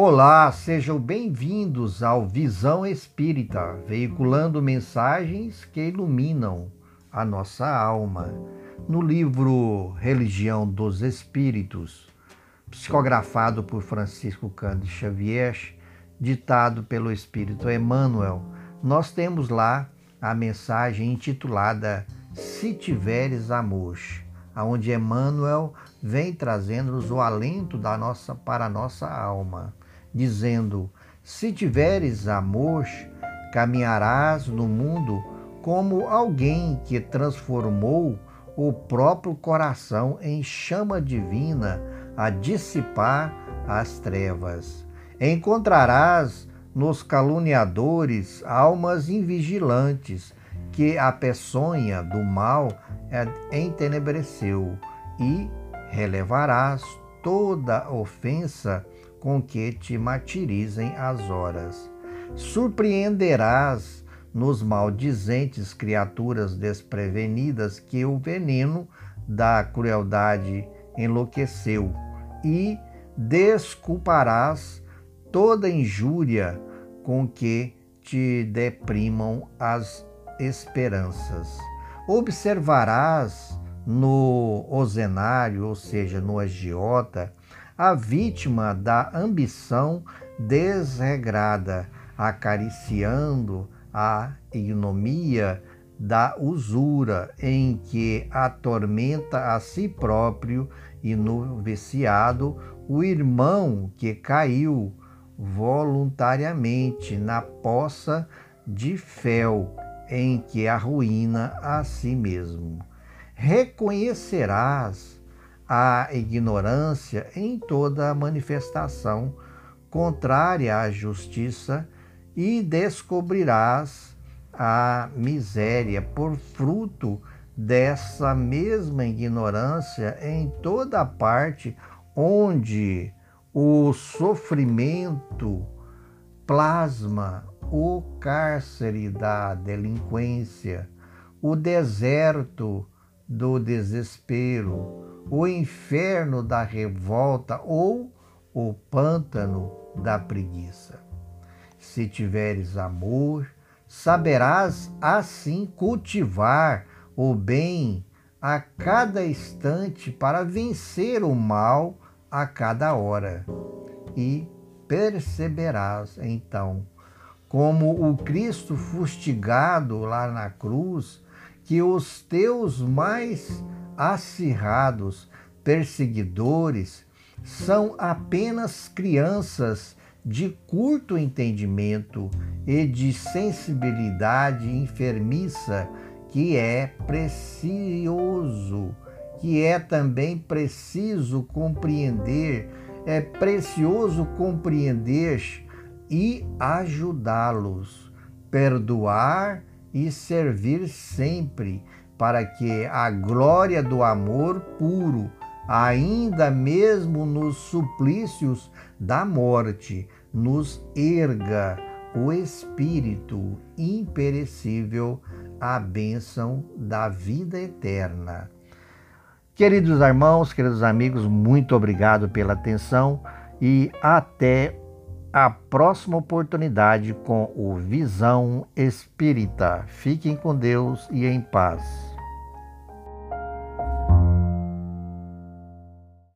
Olá, sejam bem-vindos ao Visão Espírita, veiculando mensagens que iluminam a nossa alma. No livro Religião dos Espíritos, psicografado por Francisco Cândido Xavier, ditado pelo Espírito Emmanuel, nós temos lá a mensagem intitulada Se Tiveres Amor, aonde Emmanuel vem trazendo-nos o alento da nossa para a nossa alma dizendo: Se tiveres amor, caminharás no mundo como alguém que transformou o próprio coração em chama divina a dissipar as trevas. Encontrarás nos caluniadores almas invigilantes que a peçonha do mal entenebreceu e relevarás toda ofensa com que te martirizem as horas. Surpreenderás nos maldizentes criaturas desprevenidas que o veneno da crueldade enlouqueceu, e desculparás toda injúria com que te deprimam as esperanças. Observarás no ozenário, ou seja, no agiota, a vítima da ambição desregrada, acariciando a ignomia da usura em que atormenta a si próprio e no viciado o irmão que caiu voluntariamente na poça de fel em que arruína a si mesmo. Reconhecerás a ignorância em toda manifestação contrária à justiça e descobrirás a miséria por fruto dessa mesma ignorância em toda parte onde o sofrimento plasma o cárcere da delinquência, o deserto do desespero, o inferno da revolta ou o pântano da preguiça. Se tiveres amor, saberás assim cultivar o bem a cada instante para vencer o mal a cada hora. E perceberás então, como o Cristo fustigado lá na cruz, que os teus mais acirrados perseguidores são apenas crianças de curto entendimento e de sensibilidade enfermiça, que é precioso, que é também preciso compreender, é precioso compreender e ajudá-los, perdoar e servir sempre para que a glória do amor puro, ainda mesmo nos suplícios da morte, nos erga o espírito imperecível, a bênção da vida eterna. Queridos irmãos, queridos amigos, muito obrigado pela atenção e até a próxima oportunidade com o Visão Espírita. Fiquem com Deus e em paz.